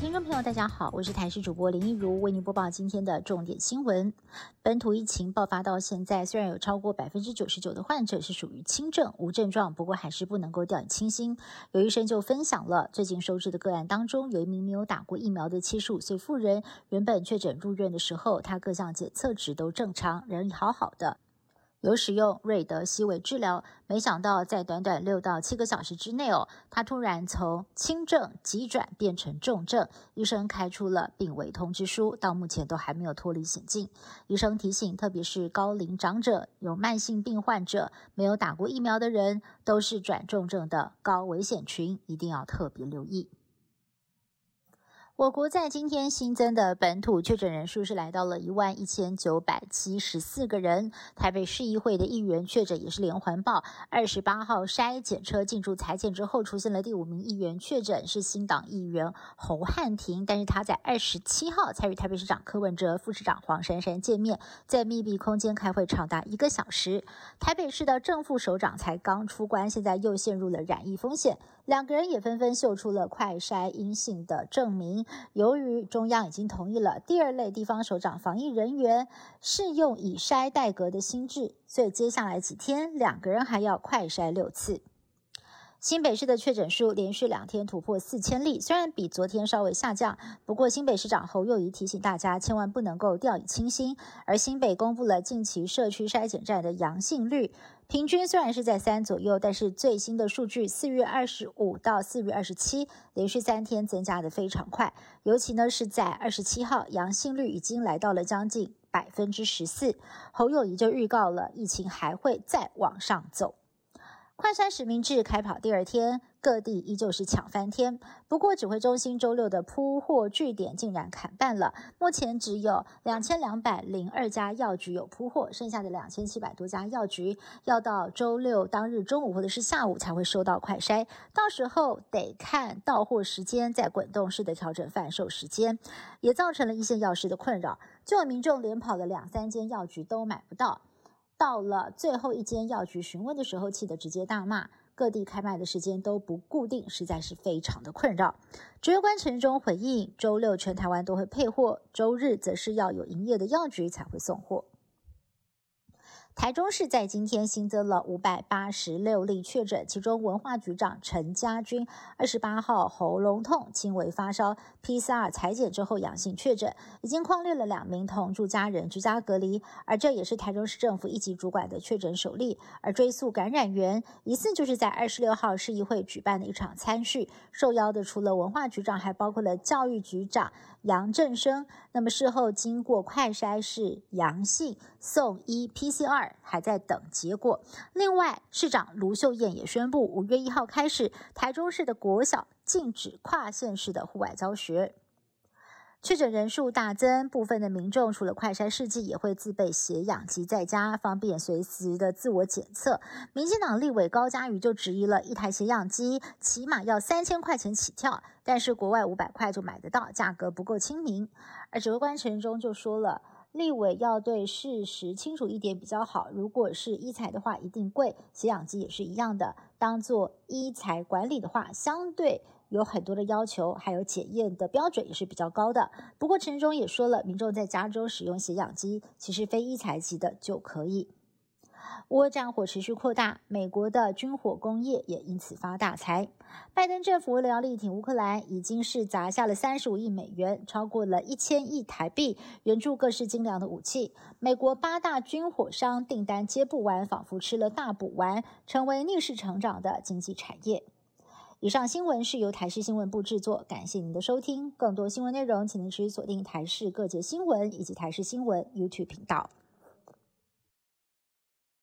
听众朋友，大家好，我是台视主播林一如，为您播报今天的重点新闻。本土疫情爆发到现在，虽然有超过百分之九十九的患者是属于轻症无症状，不过还是不能够掉以轻心。有医生就分享了最近收治的个案当中，有一名没有打过疫苗的七十五岁妇人，原本确诊入院的时候，她各项检测值都正常，人好好的。有使用瑞德西韦治疗，没想到在短短六到七个小时之内哦，他突然从轻症急转变成重症，医生开出了病危通知书，到目前都还没有脱离险境。医生提醒，特别是高龄长者、有慢性病患者、没有打过疫苗的人，都是转重症的高危险群，一定要特别留意。我国在今天新增的本土确诊人数是来到了一万一千九百七十四个人。台北市议会的议员确诊也是连环爆，二十八号筛检车进驻裁剪之后，出现了第五名议员确诊，是新党议员侯汉廷。但是他在二十七号才与台北市长柯文哲、副市长黄珊珊见面，在密闭空间开会长达一个小时。台北市的正副首长才刚出关，现在又陷入了染疫风险，两个人也纷纷秀出了快筛阴性的证明。由于中央已经同意了第二类地方首长防疫人员适用以筛代隔的新制，所以接下来几天两个人还要快筛六次。新北市的确诊数连续两天突破四千例，虽然比昨天稍微下降，不过新北市长侯友谊提醒大家千万不能够掉以轻心。而新北公布了近期社区筛检站的阳性率，平均虽然是在三左右，但是最新的数据四月二十五到四月二十七连续三天增加的非常快，尤其呢是在二十七号阳性率已经来到了将近百分之十四，侯友谊就预告了疫情还会再往上走。快筛实名制开跑第二天，各地依旧是抢翻天。不过，指挥中心周六的铺货据点竟然砍半了，目前只有两千两百零二家药局有铺货，剩下的两千七百多家药局要到周六当日中午或者是下午才会收到快筛，到时候得看到货时间，再滚动式的调整贩售时间，也造成了一线药师的困扰，就有民众连跑了两三间药局都买不到。到了最后一间药局询问的时候，气得直接大骂，各地开卖的时间都不固定，实在是非常的困扰。指挥官陈中回应，周六全台湾都会配货，周日则是要有营业的药局才会送货。台中市在今天新增了五百八十六例确诊，其中文化局长陈家军二十八号喉咙痛、轻微发烧，PCR 裁剪之后阳性确诊，已经框列了两名同住家人居家隔离，而这也是台中市政府一级主管的确诊首例。而追溯感染源，疑似就是在二十六号市议会举办的一场餐叙，受邀的除了文化局长，还包括了教育局长杨振生。那么事后经过快筛是阳性，送医 PCR。还在等结果。另外，市长卢秀燕也宣布，五月一号开始，台中市的国小禁止跨县市的户外教学。确诊人数大增，部分的民众除了快筛试剂，也会自备血氧机在家，方便随时的自我检测。民进党立委高嘉瑜就质疑了，一台血氧机起码要三千块钱起跳，但是国外五百块就买得到，价格不够亲民。而指挥官陈中就说了。立委要对事实清楚一点比较好。如果是医材的话，一定贵；血氧机也是一样的。当做医材管理的话，相对有很多的要求，还有检验的标准也是比较高的。不过陈忠也说了，民众在加州使用血氧机，其实非医材级的就可以。乌战火持续扩大，美国的军火工业也因此发大财。拜登政府为了要力挺乌克兰，已经是砸下了三十五亿美元，超过了一千亿台币，援助各式精良的武器。美国八大军火商订单接不完，仿佛吃了大补丸，成为逆势成长的经济产业。以上新闻是由台视新闻部制作，感谢您的收听。更多新闻内容，请您持续锁定台视各界新闻以及台视新闻 YouTube 频道。